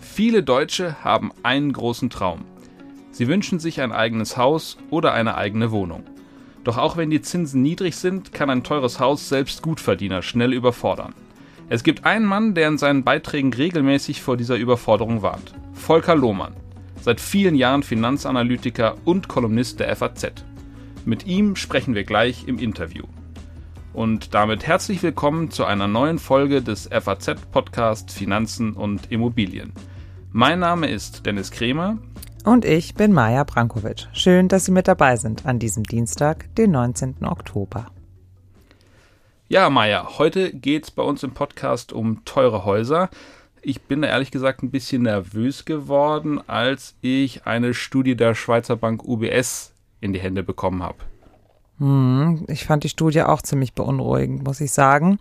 Viele Deutsche haben einen großen Traum. Sie wünschen sich ein eigenes Haus oder eine eigene Wohnung. Doch auch wenn die Zinsen niedrig sind, kann ein teures Haus selbst Gutverdiener schnell überfordern. Es gibt einen Mann, der in seinen Beiträgen regelmäßig vor dieser Überforderung warnt. Volker Lohmann. Seit vielen Jahren Finanzanalytiker und Kolumnist der FAZ. Mit ihm sprechen wir gleich im Interview. Und damit herzlich willkommen zu einer neuen Folge des FAZ-Podcast Finanzen und Immobilien. Mein Name ist Dennis Kremer. Und ich bin Maja Brankovic. Schön, dass Sie mit dabei sind an diesem Dienstag, den 19. Oktober. Ja, Maja, heute geht es bei uns im Podcast um teure Häuser. Ich bin da ehrlich gesagt ein bisschen nervös geworden, als ich eine Studie der Schweizer Bank UBS in die Hände bekommen habe. Hm, ich fand die Studie auch ziemlich beunruhigend, muss ich sagen.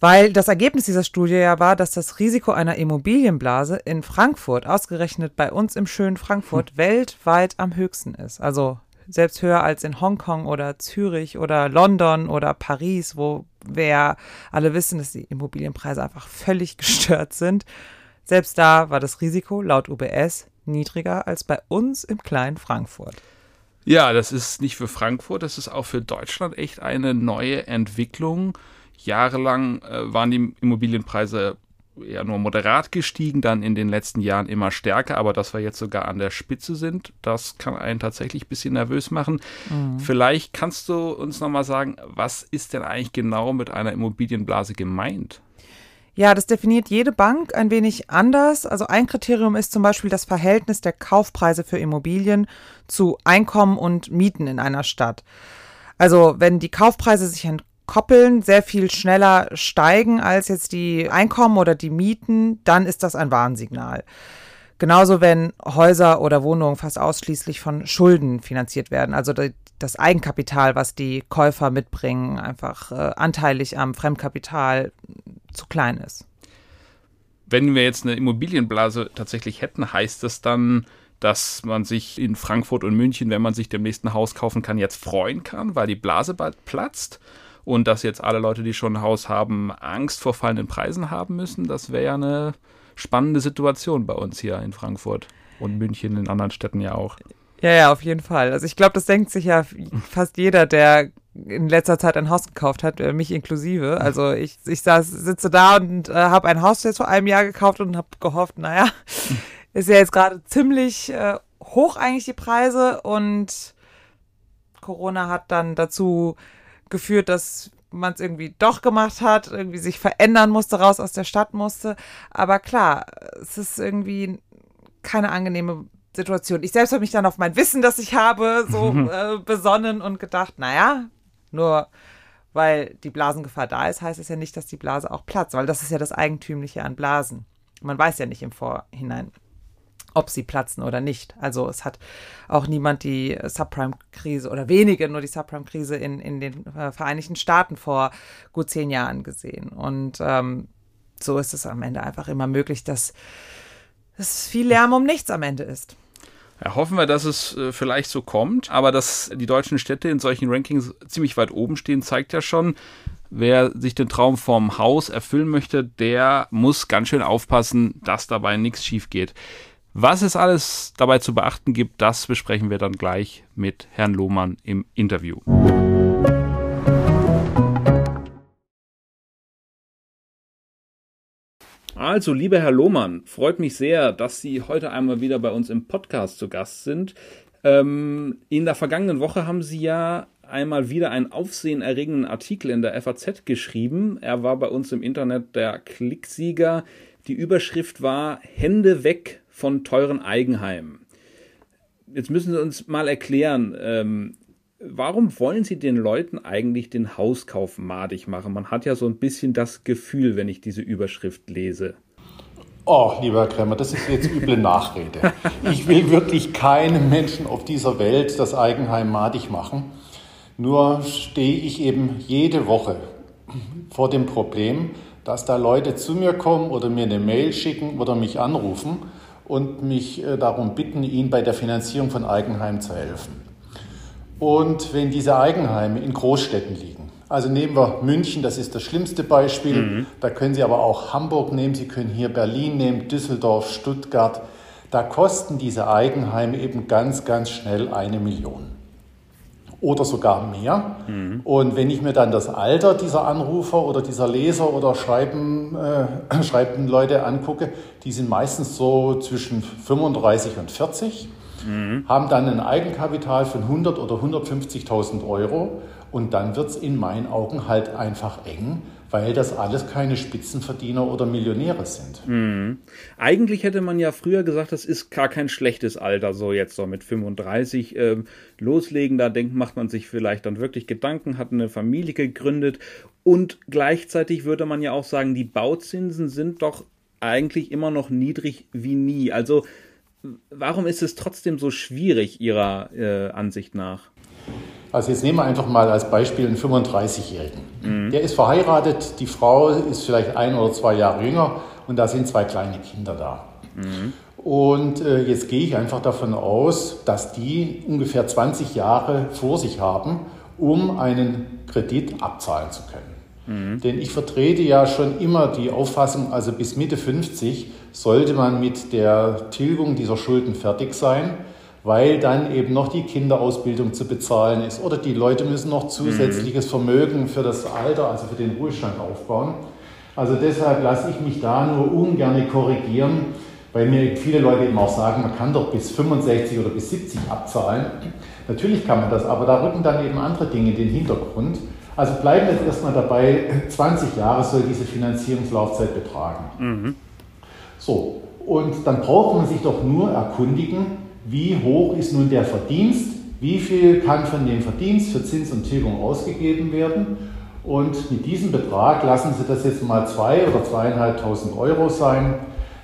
Weil das Ergebnis dieser Studie ja war, dass das Risiko einer Immobilienblase in Frankfurt, ausgerechnet bei uns im schönen Frankfurt, hm. weltweit am höchsten ist. Also selbst höher als in Hongkong oder Zürich oder London oder Paris, wo wir ja alle wissen, dass die Immobilienpreise einfach völlig gestört sind. Selbst da war das Risiko laut UBS niedriger als bei uns im kleinen Frankfurt. Ja, das ist nicht für Frankfurt, das ist auch für Deutschland echt eine neue Entwicklung. Jahrelang äh, waren die Immobilienpreise eher nur moderat gestiegen, dann in den letzten Jahren immer stärker, aber dass wir jetzt sogar an der Spitze sind, das kann einen tatsächlich ein bisschen nervös machen. Mhm. Vielleicht kannst du uns nochmal sagen, was ist denn eigentlich genau mit einer Immobilienblase gemeint? Ja, das definiert jede Bank ein wenig anders. Also ein Kriterium ist zum Beispiel das Verhältnis der Kaufpreise für Immobilien zu Einkommen und Mieten in einer Stadt. Also wenn die Kaufpreise sich Koppeln sehr viel schneller steigen als jetzt die Einkommen oder die Mieten, dann ist das ein Warnsignal. Genauso, wenn Häuser oder Wohnungen fast ausschließlich von Schulden finanziert werden, also das Eigenkapital, was die Käufer mitbringen, einfach äh, anteilig am Fremdkapital zu klein ist. Wenn wir jetzt eine Immobilienblase tatsächlich hätten, heißt das dann, dass man sich in Frankfurt und München, wenn man sich demnächst ein Haus kaufen kann, jetzt freuen kann, weil die Blase bald platzt? und dass jetzt alle Leute, die schon ein Haus haben, Angst vor fallenden Preisen haben müssen, das wäre ja eine spannende Situation bei uns hier in Frankfurt und München, in anderen Städten ja auch. Ja, ja, auf jeden Fall. Also ich glaube, das denkt sich ja fast jeder, der in letzter Zeit ein Haus gekauft hat, äh, mich inklusive. Also ich, ich saß, sitze da und äh, habe ein Haus jetzt vor einem Jahr gekauft und habe gehofft, naja, ist ja jetzt gerade ziemlich äh, hoch eigentlich die Preise und Corona hat dann dazu geführt, dass man es irgendwie doch gemacht hat, irgendwie sich verändern musste, raus aus der Stadt musste. Aber klar, es ist irgendwie keine angenehme Situation. Ich selbst habe mich dann auf mein Wissen, das ich habe, so äh, besonnen und gedacht, naja, nur weil die Blasengefahr da ist, heißt es ja nicht, dass die Blase auch platzt, weil das ist ja das Eigentümliche an Blasen. Man weiß ja nicht im Vorhinein, ob sie platzen oder nicht. Also es hat auch niemand die Subprime-Krise oder wenige nur die Subprime-Krise in, in den äh, Vereinigten Staaten vor gut zehn Jahren gesehen. Und ähm, so ist es am Ende einfach immer möglich, dass es viel Lärm um nichts am Ende ist. Ja, hoffen wir, dass es äh, vielleicht so kommt. Aber dass die deutschen Städte in solchen Rankings ziemlich weit oben stehen, zeigt ja schon, wer sich den Traum vom Haus erfüllen möchte, der muss ganz schön aufpassen, dass dabei nichts schief geht. Was es alles dabei zu beachten gibt, das besprechen wir dann gleich mit Herrn Lohmann im Interview. Also, lieber Herr Lohmann, freut mich sehr, dass Sie heute einmal wieder bei uns im Podcast zu Gast sind. Ähm, in der vergangenen Woche haben Sie ja einmal wieder einen aufsehenerregenden Artikel in der FAZ geschrieben. Er war bei uns im Internet der Klicksieger. Die Überschrift war Hände weg von teuren Eigenheimen. Jetzt müssen Sie uns mal erklären, ähm, warum wollen Sie den Leuten eigentlich den Hauskauf madig machen? Man hat ja so ein bisschen das Gefühl, wenn ich diese Überschrift lese. Oh, lieber Herr Kremmer, das ist jetzt üble Nachrede. Ich will wirklich keinem Menschen auf dieser Welt das Eigenheim madig machen. Nur stehe ich eben jede Woche vor dem Problem, dass da Leute zu mir kommen oder mir eine Mail schicken oder mich anrufen und mich äh, darum bitten, ihnen bei der Finanzierung von Eigenheimen zu helfen. Und wenn diese Eigenheime in Großstädten liegen, Also nehmen wir München, das ist das schlimmste Beispiel. Mhm. Da können Sie aber auch Hamburg nehmen, Sie können hier Berlin nehmen, Düsseldorf, Stuttgart. Da kosten diese Eigenheime eben ganz, ganz schnell eine Million oder sogar mehr. Mhm. Und wenn ich mir dann das Alter dieser Anrufer oder dieser Leser oder Schreiben, äh, schreibenden Leute angucke, die sind meistens so zwischen 35 und 40, mhm. haben dann ein Eigenkapital von 100 oder 150.000 Euro und dann wird es in meinen Augen halt einfach eng, weil das alles keine Spitzenverdiener oder Millionäre sind. Mhm. Eigentlich hätte man ja früher gesagt, das ist gar kein schlechtes Alter, so jetzt so mit 35 äh, loslegen. Da denkt, macht man sich vielleicht dann wirklich Gedanken, hat eine Familie gegründet und gleichzeitig würde man ja auch sagen, die Bauzinsen sind doch eigentlich immer noch niedrig wie nie. Also warum ist es trotzdem so schwierig Ihrer äh, Ansicht nach? Also jetzt nehmen wir einfach mal als Beispiel einen 35-Jährigen. Mhm. Der ist verheiratet, die Frau ist vielleicht ein oder zwei Jahre jünger und da sind zwei kleine Kinder da. Mhm. Und äh, jetzt gehe ich einfach davon aus, dass die ungefähr 20 Jahre vor sich haben, um einen Kredit abzahlen zu können. Mhm. Denn ich vertrete ja schon immer die Auffassung, also bis Mitte 50 sollte man mit der Tilgung dieser Schulden fertig sein weil dann eben noch die Kinderausbildung zu bezahlen ist oder die Leute müssen noch zusätzliches mhm. Vermögen für das Alter, also für den Ruhestand aufbauen. Also deshalb lasse ich mich da nur ungern korrigieren, weil mir viele Leute eben auch sagen, man kann doch bis 65 oder bis 70 abzahlen. Natürlich kann man das, aber da rücken dann eben andere Dinge in den Hintergrund. Also bleiben wir jetzt erstmal dabei, 20 Jahre soll diese Finanzierungslaufzeit betragen. Mhm. So, und dann braucht man sich doch nur erkundigen, wie hoch ist nun der Verdienst, wie viel kann von dem Verdienst für Zins und Tilgung ausgegeben werden. Und mit diesem Betrag lassen Sie das jetzt mal zwei oder zweieinhalbtausend Euro sein.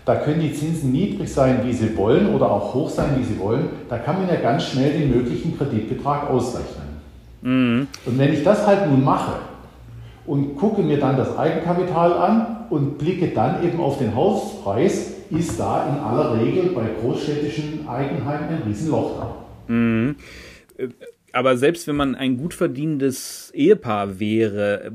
Da können die Zinsen niedrig sein, wie Sie wollen, oder auch hoch sein, wie Sie wollen. Da kann man ja ganz schnell den möglichen Kreditbetrag ausrechnen. Mhm. Und wenn ich das halt nun mache und gucke mir dann das Eigenkapital an und blicke dann eben auf den Hauspreis, ist da in aller Regel bei großstädtischen Eigenheimen ein Riesenloch da. Mhm. Aber selbst wenn man ein gut verdienendes Ehepaar wäre,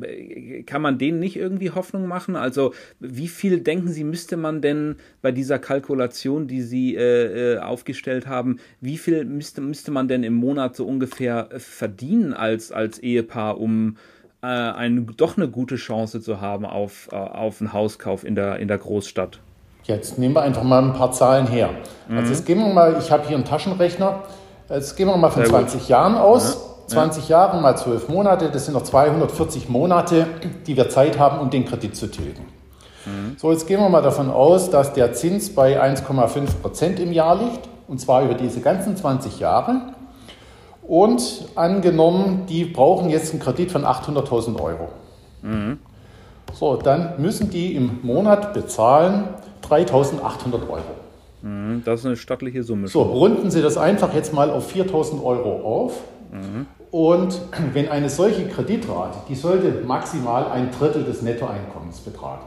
kann man denen nicht irgendwie Hoffnung machen? Also wie viel denken Sie, müsste man denn bei dieser Kalkulation, die Sie äh, äh aufgestellt haben, wie viel müsste, müsste man denn im Monat so ungefähr verdienen als, als Ehepaar, um äh, ein, doch eine gute Chance zu haben auf, äh, auf einen Hauskauf in der, in der Großstadt? Jetzt nehmen wir einfach mal ein paar Zahlen her. Also mhm. Also jetzt gehen wir mal, ich habe hier einen Taschenrechner, jetzt gehen wir mal von Sehr 20 gut. Jahren aus. Ja. 20 ja. Jahre mal 12 Monate, das sind noch 240 Monate, die wir Zeit haben, um den Kredit zu tilgen. Mhm. So, jetzt gehen wir mal davon aus, dass der Zins bei 1,5 Prozent im Jahr liegt, und zwar über diese ganzen 20 Jahre. Und angenommen, die brauchen jetzt einen Kredit von 800.000 Euro. Mhm. So, dann müssen die im Monat bezahlen 3.800 Euro. Mhm, das ist eine stattliche Summe. So, runden Sie das einfach jetzt mal auf 4.000 Euro auf. Mhm. Und wenn eine solche Kreditrate, die sollte maximal ein Drittel des Nettoeinkommens betragen.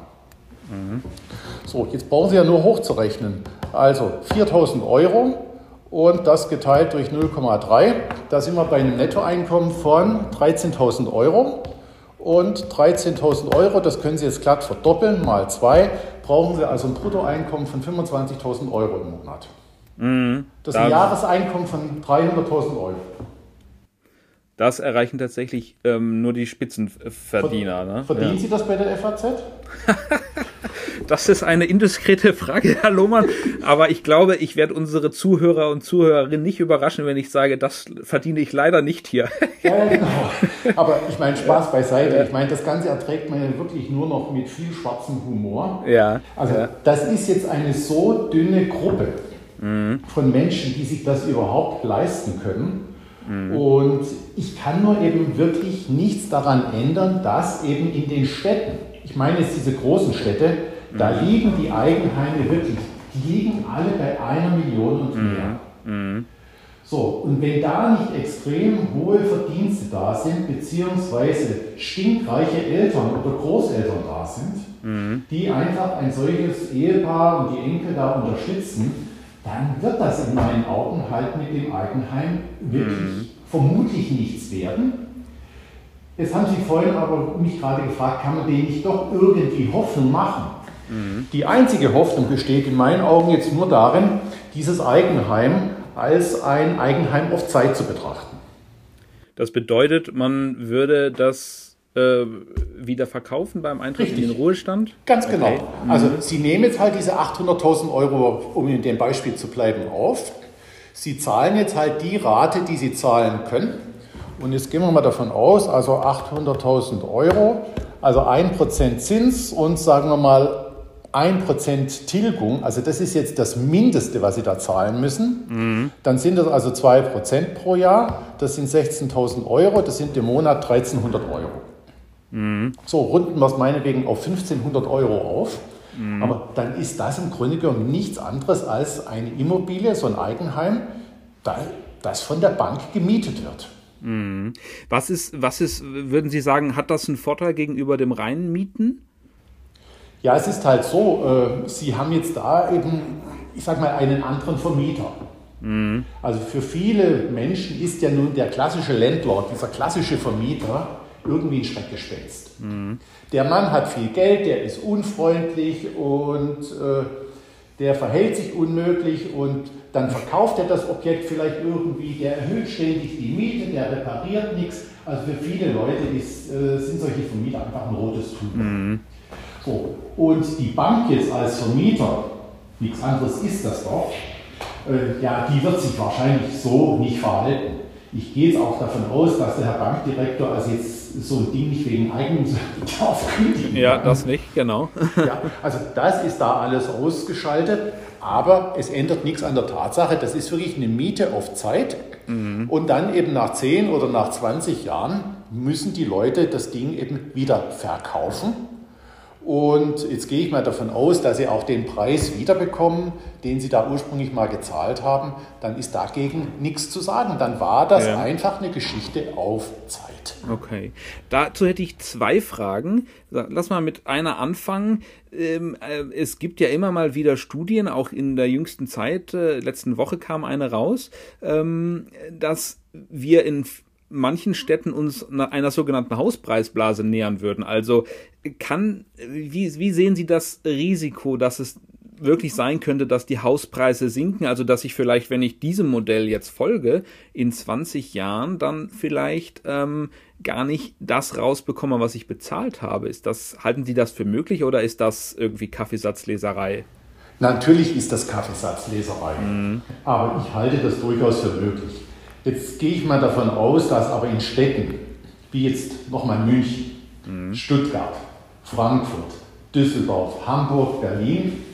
Mhm. So, jetzt brauchen Sie ja nur hochzurechnen. Also 4.000 Euro und das geteilt durch 0,3. Da sind wir bei einem Nettoeinkommen von 13.000 Euro. Und 13.000 Euro, das können Sie jetzt glatt verdoppeln, mal zwei, brauchen Sie also ein Bruttoeinkommen von 25.000 Euro im Monat. Mhm, das ist ein Jahreseinkommen von 300.000 Euro. Das erreichen tatsächlich ähm, nur die Spitzenverdiener. Ne? Verdienen ja. Sie das bei der FAZ? Das ist eine indiskrete Frage, Herr Lohmann. Aber ich glaube, ich werde unsere Zuhörer und Zuhörerinnen nicht überraschen, wenn ich sage, das verdiene ich leider nicht hier. Ja, genau. Aber ich meine, Spaß beiseite. Ich meine, das Ganze erträgt man ja wirklich nur noch mit viel schwarzem Humor. Ja. Also, ja. das ist jetzt eine so dünne Gruppe mhm. von Menschen, die sich das überhaupt leisten können. Mhm. Und ich kann nur eben wirklich nichts daran ändern, dass eben in den Städten, ich meine jetzt diese großen Städte, da mhm. liegen die Eigenheime wirklich, die liegen alle bei einer Million und mhm. mehr. Mhm. So, und wenn da nicht extrem hohe Verdienste da sind, beziehungsweise stinkreiche Eltern oder Großeltern da sind, mhm. die einfach ein solches Ehepaar und die Enkel da unterstützen, dann wird das in meinen Augen halt mit dem Eigenheim wirklich mhm. Vermutlich nichts werden. Jetzt haben Sie vorhin aber mich gerade gefragt, kann man denen nicht doch irgendwie Hoffnung machen? Mhm. Die einzige Hoffnung besteht in meinen Augen jetzt nur darin, dieses Eigenheim als ein Eigenheim auf Zeit zu betrachten. Das bedeutet, man würde das äh, wieder verkaufen beim Eintritt Richtig. in den Ruhestand? Ganz genau. Okay. Also Sie nehmen jetzt halt diese 800.000 Euro, um in dem Beispiel zu bleiben, auf. Sie zahlen jetzt halt die Rate, die Sie zahlen können. Und jetzt gehen wir mal davon aus, also 800.000 Euro, also 1% Zins und sagen wir mal 1% Tilgung, also das ist jetzt das Mindeste, was Sie da zahlen müssen. Mhm. Dann sind das also 2% pro Jahr, das sind 16.000 Euro, das sind im Monat 1.300 Euro. Mhm. So, runden wir es meinetwegen auf 1.500 Euro auf. Mhm. Aber dann ist das im Grunde genommen nichts anderes als eine Immobilie, so ein Eigenheim, das von der Bank gemietet wird. Mhm. Was ist, was ist, würden Sie sagen, hat das einen Vorteil gegenüber dem reinen Mieten? Ja, es ist halt so, äh, Sie haben jetzt da eben, ich sag mal, einen anderen Vermieter. Mhm. Also für viele Menschen ist ja nun der klassische Landlord, dieser klassische Vermieter, irgendwie ein Schreckgespenst. Mhm. Der Mann hat viel Geld, der ist unfreundlich und äh, der verhält sich unmöglich und dann verkauft er das Objekt vielleicht irgendwie, der erhöht ständig die Miete, der repariert nichts. Also für viele Leute ist, äh, sind solche Vermieter einfach ein rotes Tuch. Mhm. So. Und die Bank jetzt als Vermieter, nichts anderes ist das doch, äh, ja, die wird sich wahrscheinlich so nicht verhalten. Ich gehe jetzt auch davon aus, dass der Herr Bankdirektor also jetzt so ein Ding nicht wegen Eigenbedarf kündigen Ja, das nicht, genau. ja, also das ist da alles ausgeschaltet, aber es ändert nichts an der Tatsache, das ist wirklich eine Miete auf Zeit mhm. und dann eben nach 10 oder nach 20 Jahren müssen die Leute das Ding eben wieder verkaufen und jetzt gehe ich mal davon aus, dass Sie auch den Preis wiederbekommen, den Sie da ursprünglich mal gezahlt haben. Dann ist dagegen nichts zu sagen. Dann war das ja. einfach eine Geschichte auf Zeit. Okay. Dazu hätte ich zwei Fragen. Lass mal mit einer anfangen. Ähm, äh, es gibt ja immer mal wieder Studien, auch in der jüngsten Zeit, äh, letzten Woche kam eine raus, ähm, dass wir in manchen Städten uns einer sogenannten Hauspreisblase nähern würden. Also kann, wie, wie sehen Sie das Risiko, dass es wirklich sein könnte, dass die Hauspreise sinken, also dass ich vielleicht, wenn ich diesem Modell jetzt folge, in 20 Jahren dann vielleicht ähm, gar nicht das rausbekomme, was ich bezahlt habe. Ist das, halten Sie das für möglich oder ist das irgendwie Kaffeesatzleserei? Natürlich ist das Kaffeesatzleserei, mhm. aber ich halte das durchaus für möglich. Jetzt gehe ich mal davon aus, dass aber in Städten, wie jetzt nochmal München, mhm. Stuttgart, Frankfurt, Düsseldorf, Hamburg, Berlin,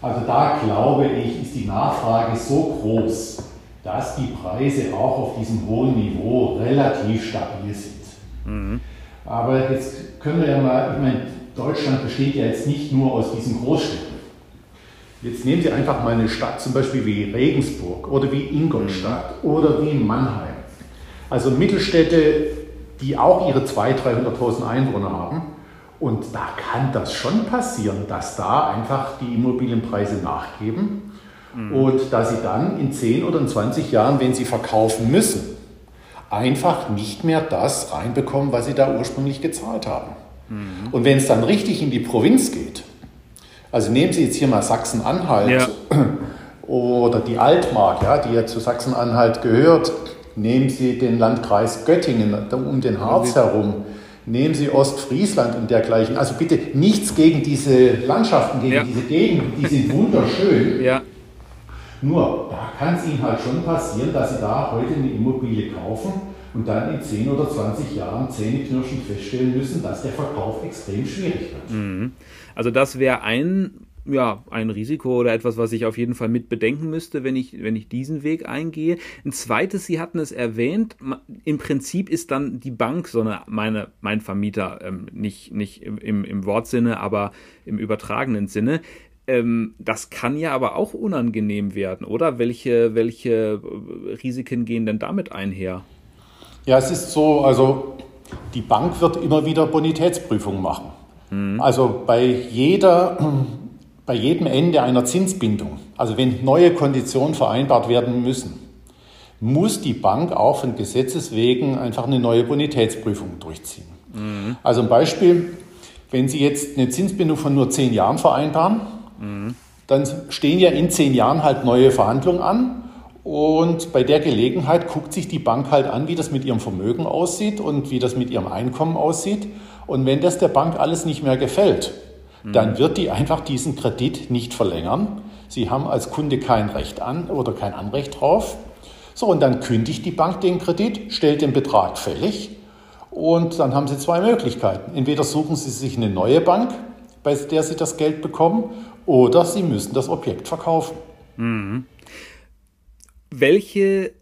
also da glaube ich, ist die Nachfrage so groß, dass die Preise auch auf diesem hohen Niveau relativ stabil sind. Mhm. Aber jetzt können wir ja mal, ich meine, Deutschland besteht ja jetzt nicht nur aus diesen Großstädten. Jetzt nehmen Sie einfach mal eine Stadt, zum Beispiel wie Regensburg oder wie Ingolstadt mhm. oder wie Mannheim. Also Mittelstädte, die auch ihre 200.000, 300.000 Einwohner haben. Und da kann das schon passieren, dass da einfach die Immobilienpreise nachgeben mhm. und dass sie dann in 10 oder in 20 Jahren, wenn sie verkaufen müssen, einfach nicht mehr das reinbekommen, was sie da ursprünglich gezahlt haben. Mhm. Und wenn es dann richtig in die Provinz geht, also nehmen Sie jetzt hier mal Sachsen-Anhalt ja. oder die Altmark, ja, die ja zu Sachsen-Anhalt gehört. Nehmen Sie den Landkreis Göttingen um den Harz herum. Nehmen Sie Ostfriesland und dergleichen. Also bitte nichts gegen diese Landschaften, gegen ja. diese Gegenden, die sind wunderschön. Ja. Nur, da kann es Ihnen halt schon passieren, dass Sie da heute eine Immobilie kaufen und dann in 10 oder 20 Jahren zähneknirschend feststellen müssen, dass der Verkauf extrem schwierig wird. Mhm. Also das wäre ein ja, ein Risiko oder etwas, was ich auf jeden Fall mit bedenken müsste, wenn ich, wenn ich diesen Weg eingehe. Ein zweites, Sie hatten es erwähnt, im Prinzip ist dann die Bank so eine, meine, mein Vermieter, ähm, nicht, nicht im, im Wortsinne, aber im übertragenen Sinne. Ähm, das kann ja aber auch unangenehm werden, oder? Welche, welche Risiken gehen denn damit einher? Ja, es ist so, also die Bank wird immer wieder Bonitätsprüfungen machen. Mhm. Also bei jeder, bei jedem Ende einer Zinsbindung, also wenn neue Konditionen vereinbart werden müssen, muss die Bank auch von Gesetzes wegen einfach eine neue Bonitätsprüfung durchziehen. Mhm. Also ein Beispiel, wenn Sie jetzt eine Zinsbindung von nur zehn Jahren vereinbaren, dann stehen ja in zehn Jahren halt neue Verhandlungen an. Und bei der Gelegenheit guckt sich die Bank halt an, wie das mit ihrem Vermögen aussieht und wie das mit ihrem Einkommen aussieht. Und wenn das der Bank alles nicht mehr gefällt, dann wird die einfach diesen Kredit nicht verlängern. Sie haben als Kunde kein Recht an oder kein Anrecht drauf. So, und dann kündigt die Bank den Kredit, stellt den Betrag fällig und dann haben Sie zwei Möglichkeiten. Entweder suchen Sie sich eine neue Bank, bei der Sie das Geld bekommen, oder Sie müssen das Objekt verkaufen. Mhm. Welche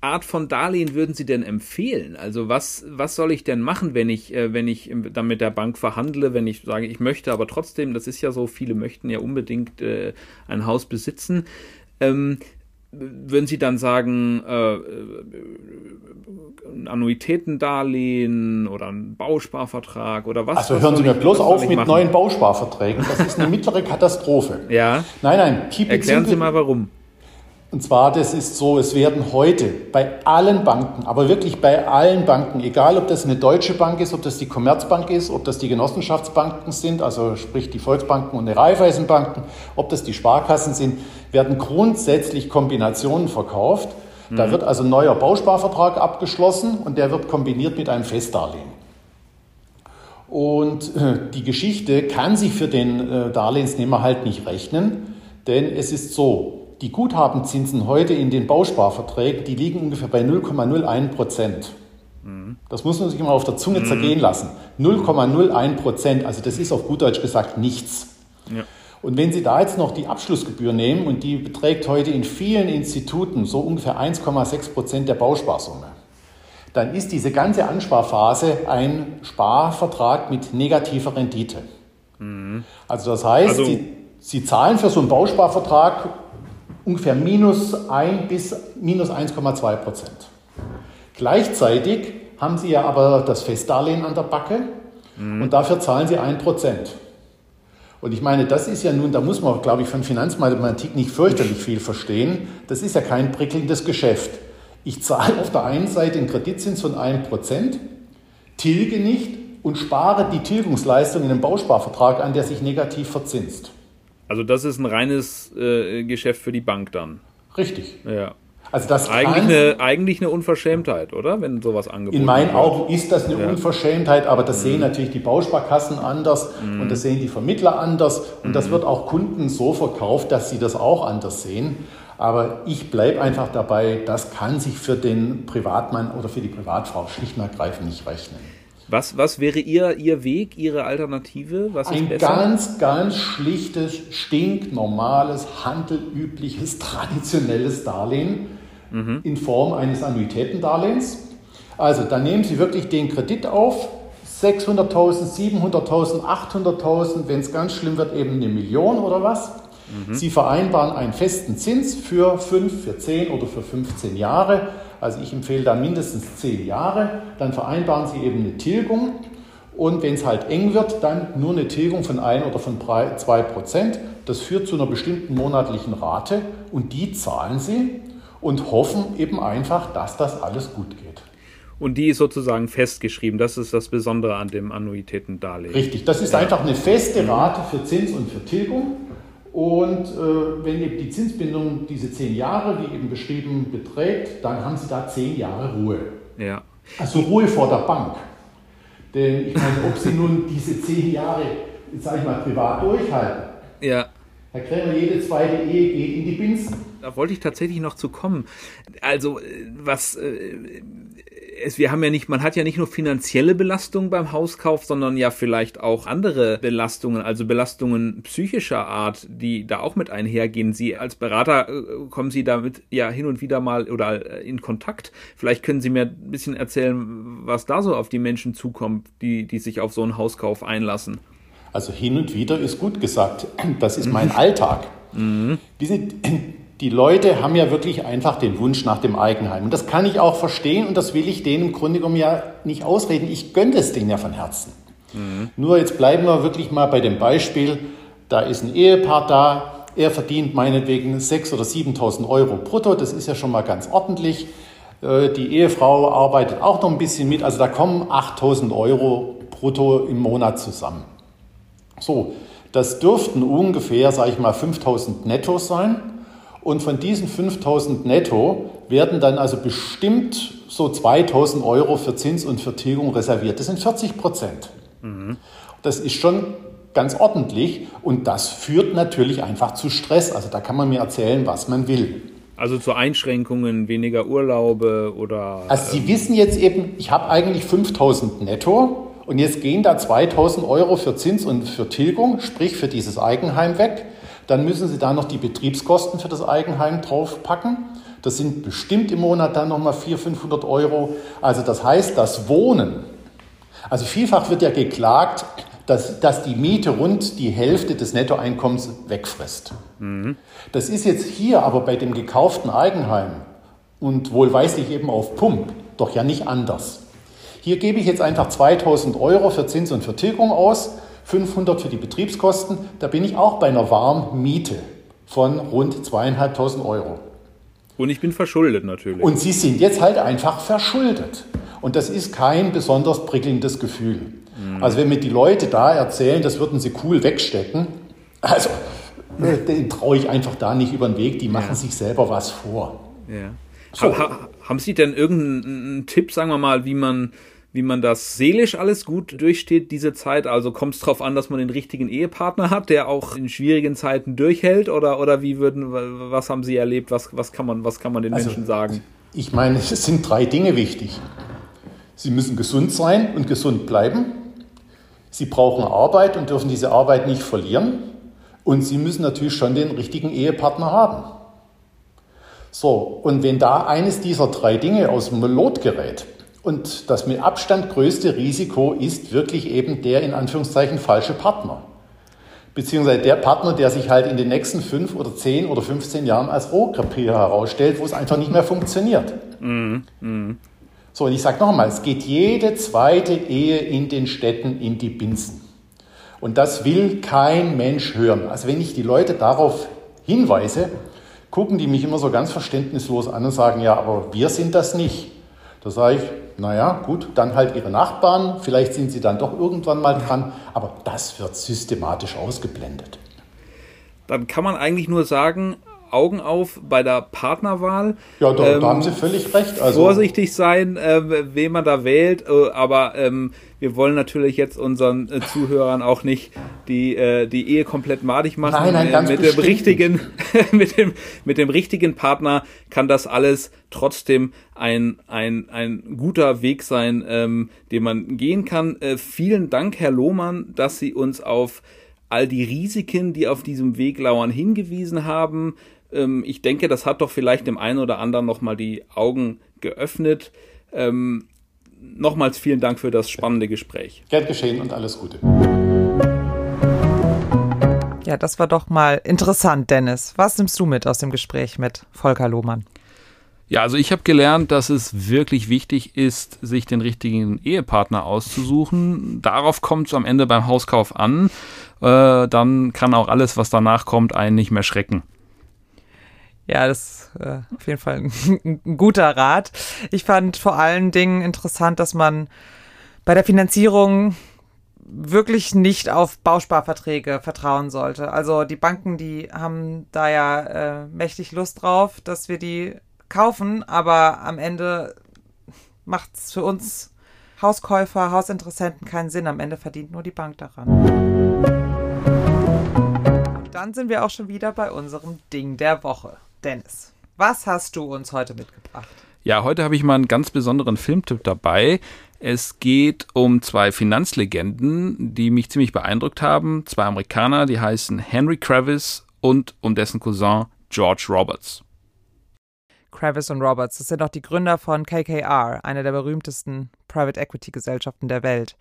Art von Darlehen würden Sie denn empfehlen? Also was, was soll ich denn machen, wenn ich, äh, wenn ich dann mit der Bank verhandle, wenn ich sage, ich möchte aber trotzdem, das ist ja so, viele möchten ja unbedingt äh, ein Haus besitzen. Ähm, würden Sie dann sagen, äh, äh, ein Annuitätendarlehen oder ein Bausparvertrag oder was? Also hören Sie mir bloß auf mit machen? neuen Bausparverträgen. Das ist eine mittlere Katastrophe. Ja. Nein, nein. Keep Erklären Sie mal warum. Und zwar, das ist so, es werden heute bei allen Banken, aber wirklich bei allen Banken, egal ob das eine deutsche Bank ist, ob das die Commerzbank ist, ob das die Genossenschaftsbanken sind, also sprich die Volksbanken und die Raiffeisenbanken, ob das die Sparkassen sind, werden grundsätzlich Kombinationen verkauft. Da mhm. wird also ein neuer Bausparvertrag abgeschlossen und der wird kombiniert mit einem Festdarlehen. Und äh, die Geschichte kann sich für den äh, Darlehensnehmer halt nicht rechnen, denn es ist so, die Guthabenzinsen heute in den Bausparverträgen, die liegen ungefähr bei 0,01 Prozent. Das muss man sich immer auf der Zunge mhm. zergehen lassen. 0,01 Prozent, also das ist auf gut Deutsch gesagt nichts. Ja. Und wenn Sie da jetzt noch die Abschlussgebühr nehmen und die beträgt heute in vielen Instituten so ungefähr 1,6 Prozent der Bausparsumme, dann ist diese ganze Ansparphase ein Sparvertrag mit negativer Rendite. Mhm. Also das heißt, also, Sie, Sie zahlen für so einen Bausparvertrag ungefähr minus 1 bis minus 1,2 Prozent. Gleichzeitig haben Sie ja aber das Festdarlehen an der Backe mhm. und dafür zahlen Sie 1 Prozent. Und ich meine, das ist ja nun, da muss man, glaube ich, von Finanzmathematik nicht fürchterlich viel verstehen. Das ist ja kein prickelndes Geschäft. Ich zahle auf der einen Seite einen Kreditzins von 1 Prozent, tilge nicht und spare die Tilgungsleistung in einem Bausparvertrag an, der sich negativ verzinst. Also das ist ein reines äh, Geschäft für die Bank dann. Richtig. Ja. Also das eigentlich eine, eigentlich eine Unverschämtheit, oder? Wenn sowas angeboten wird. In meinen wird. Augen ist das eine ja. Unverschämtheit, aber das mhm. sehen natürlich die Bausparkassen anders mhm. und das sehen die Vermittler anders und mhm. das wird auch Kunden so verkauft, dass sie das auch anders sehen. Aber ich bleibe einfach dabei, das kann sich für den Privatmann oder für die Privatfrau schlicht und ergreifend nicht rechnen. Was, was wäre Ihr, Ihr Weg, Ihre Alternative? Was Ein ganz, ganz schlichtes, stinknormales, handelübliches, traditionelles Darlehen mhm. in Form eines Annuitätendarlehens. Also dann nehmen Sie wirklich den Kredit auf, 600.000, 700.000, 800.000, wenn es ganz schlimm wird, eben eine Million oder was. Mhm. Sie vereinbaren einen festen Zins für 5, für 10 oder für 15 Jahre also ich empfehle da mindestens zehn Jahre. Dann vereinbaren Sie eben eine Tilgung. Und wenn es halt eng wird, dann nur eine Tilgung von 1 oder von 2 Prozent. Das führt zu einer bestimmten monatlichen Rate und die zahlen Sie und hoffen eben einfach, dass das alles gut geht. Und die ist sozusagen festgeschrieben. Das ist das Besondere an dem Annuitätendarlehen. Richtig, das ist einfach eine feste Rate für Zins und für Tilgung. Und äh, wenn eben die Zinsbindung diese zehn Jahre, wie eben beschrieben, beträgt, dann haben Sie da zehn Jahre Ruhe. Ja. Also Ruhe vor der Bank. Denn ich meine, ob Sie nun diese zehn Jahre, sage ich mal, privat durchhalten. Ja. Herr Krämer, jede zweite Ehe geht in die Binsen. Da wollte ich tatsächlich noch zu kommen. Also, äh, was äh, es, wir haben ja nicht, man hat ja nicht nur finanzielle Belastungen beim Hauskauf, sondern ja vielleicht auch andere Belastungen, also Belastungen psychischer Art, die da auch mit einhergehen. Sie als Berater äh, kommen Sie damit ja hin und wieder mal oder äh, in Kontakt. Vielleicht können Sie mir ein bisschen erzählen, was da so auf die Menschen zukommt, die, die sich auf so einen Hauskauf einlassen. Also hin und wieder ist gut gesagt. Das ist mein Alltag. Mhm. Wissen, die Leute haben ja wirklich einfach den Wunsch nach dem Eigenheim. Und das kann ich auch verstehen und das will ich denen im Grunde genommen ja nicht ausreden. Ich gönne es denen ja von Herzen. Mhm. Nur jetzt bleiben wir wirklich mal bei dem Beispiel, da ist ein Ehepaar da, Er verdient meinetwegen 6.000 oder 7.000 Euro brutto, das ist ja schon mal ganz ordentlich. Äh, die Ehefrau arbeitet auch noch ein bisschen mit, also da kommen 8.000 Euro brutto im Monat zusammen. So, das dürften ungefähr, sage ich mal, 5.000 netto sein. Und von diesen 5.000 netto werden dann also bestimmt so 2.000 Euro für Zins und Vertilgung reserviert. Das sind 40 Prozent. Mhm. Das ist schon ganz ordentlich und das führt natürlich einfach zu Stress. Also da kann man mir erzählen, was man will. Also zu Einschränkungen, weniger Urlaube oder. Also Sie ähm, wissen jetzt eben, ich habe eigentlich 5000 netto und jetzt gehen da 2000 Euro für Zins und für Tilgung, sprich für dieses Eigenheim weg. Dann müssen Sie da noch die Betriebskosten für das Eigenheim draufpacken. Das sind bestimmt im Monat dann nochmal 400, 500 Euro. Also das heißt, das Wohnen. Also vielfach wird ja geklagt, dass, dass die Miete rund die Hälfte des Nettoeinkommens wegfrisst. Mhm. Das ist jetzt hier aber bei dem gekauften Eigenheim und wohlweislich eben auf Pump doch ja nicht anders. Hier gebe ich jetzt einfach 2000 Euro für Zins und Vertilgung aus, 500 für die Betriebskosten. Da bin ich auch bei einer Warmmiete von rund zweieinhalbtausend Euro. Und ich bin verschuldet natürlich. Und Sie sind jetzt halt einfach verschuldet. Und das ist kein besonders prickelndes Gefühl. Mhm. Also wenn mir die Leute da erzählen, das würden sie cool wegstecken, also äh, den traue ich einfach da nicht über den Weg, die machen ja. sich selber was vor. Ja. So. Ha, haben Sie denn irgendeinen Tipp, sagen wir mal, wie man, wie man das seelisch alles gut durchsteht, diese Zeit? Also kommt es darauf an, dass man den richtigen Ehepartner hat, der auch in schwierigen Zeiten durchhält? Oder, oder wie würden, was haben Sie erlebt? Was, was, kann, man, was kann man den also, Menschen sagen? Ich meine, es sind drei Dinge wichtig. Sie müssen gesund sein und gesund bleiben. Sie brauchen Arbeit und dürfen diese Arbeit nicht verlieren. Und Sie müssen natürlich schon den richtigen Ehepartner haben. So, und wenn da eines dieser drei Dinge aus dem Lot gerät, und das mit Abstand größte Risiko ist wirklich eben der in Anführungszeichen falsche Partner. Beziehungsweise der Partner, der sich halt in den nächsten fünf oder zehn oder 15 Jahren als Rohkrepierer herausstellt, wo es einfach nicht mehr funktioniert. Mm, mm. So, und ich sage noch einmal, es geht jede zweite Ehe in den Städten in die Binsen. Und das will kein Mensch hören. Also wenn ich die Leute darauf hinweise, gucken die mich immer so ganz verständnislos an und sagen, ja, aber wir sind das nicht. Da sage ich, naja, gut, dann halt ihre Nachbarn, vielleicht sind sie dann doch irgendwann mal dran, aber das wird systematisch ausgeblendet. Dann kann man eigentlich nur sagen, Augen auf bei der Partnerwahl. Ja, doch, ähm, da haben Sie völlig recht. Also vorsichtig sein, äh, wen man da wählt, äh, aber ähm, wir wollen natürlich jetzt unseren äh, Zuhörern auch nicht die, äh, die Ehe komplett madig machen. Nein, nein, ganz mit dem richtigen, mit dem, mit dem richtigen Partner kann das alles trotzdem ein, ein, ein guter Weg sein, ähm, den man gehen kann. Äh, vielen Dank, Herr Lohmann, dass Sie uns auf all die Risiken, die auf diesem Weg lauern, hingewiesen haben. Ähm, ich denke, das hat doch vielleicht dem einen oder anderen nochmal die Augen geöffnet. Ähm, nochmals vielen Dank für das spannende Gespräch. Gern geschehen und alles Gute. Ja, das war doch mal interessant, Dennis. Was nimmst du mit aus dem Gespräch mit Volker Lohmann? Ja, also ich habe gelernt, dass es wirklich wichtig ist, sich den richtigen Ehepartner auszusuchen. Darauf kommt es am Ende beim Hauskauf an. Äh, dann kann auch alles, was danach kommt, einen nicht mehr schrecken. Ja, das ist äh, auf jeden Fall ein, ein guter Rat. Ich fand vor allen Dingen interessant, dass man bei der Finanzierung wirklich nicht auf Bausparverträge vertrauen sollte. Also die Banken, die haben da ja äh, mächtig Lust drauf, dass wir die kaufen, aber am Ende macht es für uns Hauskäufer, Hausinteressenten keinen Sinn. Am Ende verdient nur die Bank daran. Dann sind wir auch schon wieder bei unserem Ding der Woche. Dennis, was hast du uns heute mitgebracht? Ja, heute habe ich mal einen ganz besonderen Filmtipp dabei. Es geht um zwei Finanzlegenden, die mich ziemlich beeindruckt haben. Zwei Amerikaner, die heißen Henry Kravis und um dessen Cousin George Roberts. Kravis und Roberts, das sind auch die Gründer von KKR, einer der berühmtesten Private Equity Gesellschaften der Welt.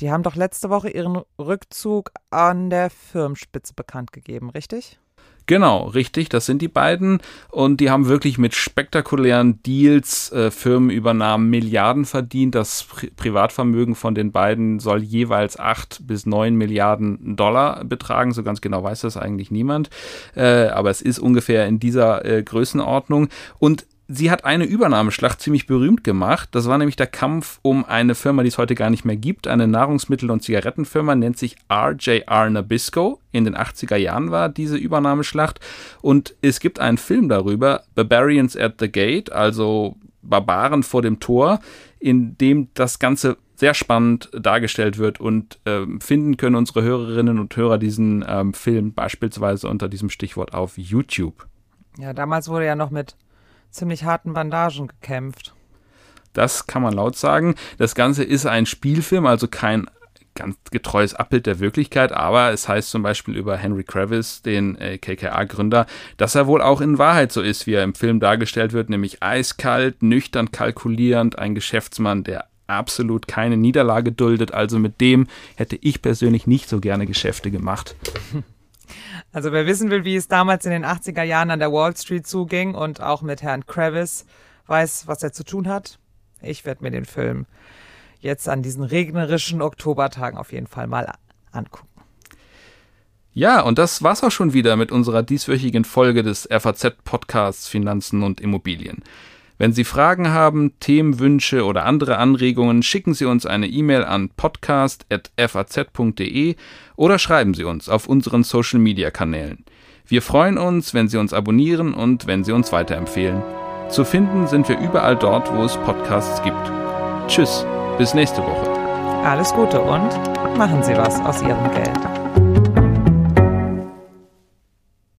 Die haben doch letzte Woche ihren Rückzug an der Firmenspitze bekannt gegeben, richtig? Genau, richtig, das sind die beiden. Und die haben wirklich mit spektakulären Deals äh, Firmenübernahmen Milliarden verdient. Das Pri Privatvermögen von den beiden soll jeweils acht bis neun Milliarden Dollar betragen. So ganz genau weiß das eigentlich niemand. Äh, aber es ist ungefähr in dieser äh, Größenordnung. Und sie hat eine Übernahmeschlacht ziemlich berühmt gemacht. Das war nämlich der Kampf um eine Firma, die es heute gar nicht mehr gibt. Eine Nahrungsmittel- und Zigarettenfirma nennt sich RJR Nabisco. In den 80er Jahren war diese Übernahmeschlacht. Und es gibt einen Film darüber, Barbarians at the Gate, also Barbaren vor dem Tor, in dem das Ganze sehr spannend dargestellt wird und äh, finden können unsere Hörerinnen und Hörer diesen ähm, Film beispielsweise unter diesem Stichwort auf YouTube. Ja, damals wurde ja noch mit ziemlich harten Bandagen gekämpft. Das kann man laut sagen. Das Ganze ist ein Spielfilm, also kein ganz getreues Abbild der Wirklichkeit, aber es heißt zum Beispiel über Henry Kravis, den äh, KKA-Gründer, dass er wohl auch in Wahrheit so ist, wie er im Film dargestellt wird, nämlich eiskalt, nüchtern, kalkulierend, ein Geschäftsmann, der absolut keine Niederlage duldet. Also mit dem hätte ich persönlich nicht so gerne Geschäfte gemacht. Also wer wissen will, wie es damals in den 80er Jahren an der Wall Street zuging und auch mit Herrn Kravis weiß, was er zu tun hat, ich werde mir den Film jetzt an diesen regnerischen Oktobertagen auf jeden Fall mal angucken. Ja, und das war's auch schon wieder mit unserer dieswöchigen Folge des FAZ-Podcasts Finanzen und Immobilien. Wenn Sie Fragen haben, Themenwünsche oder andere Anregungen, schicken Sie uns eine E-Mail an podcast.faz.de oder schreiben Sie uns auf unseren Social Media Kanälen. Wir freuen uns, wenn Sie uns abonnieren und wenn Sie uns weiterempfehlen. Zu finden sind wir überall dort, wo es Podcasts gibt. Tschüss, bis nächste Woche. Alles Gute und machen Sie was aus Ihrem Geld.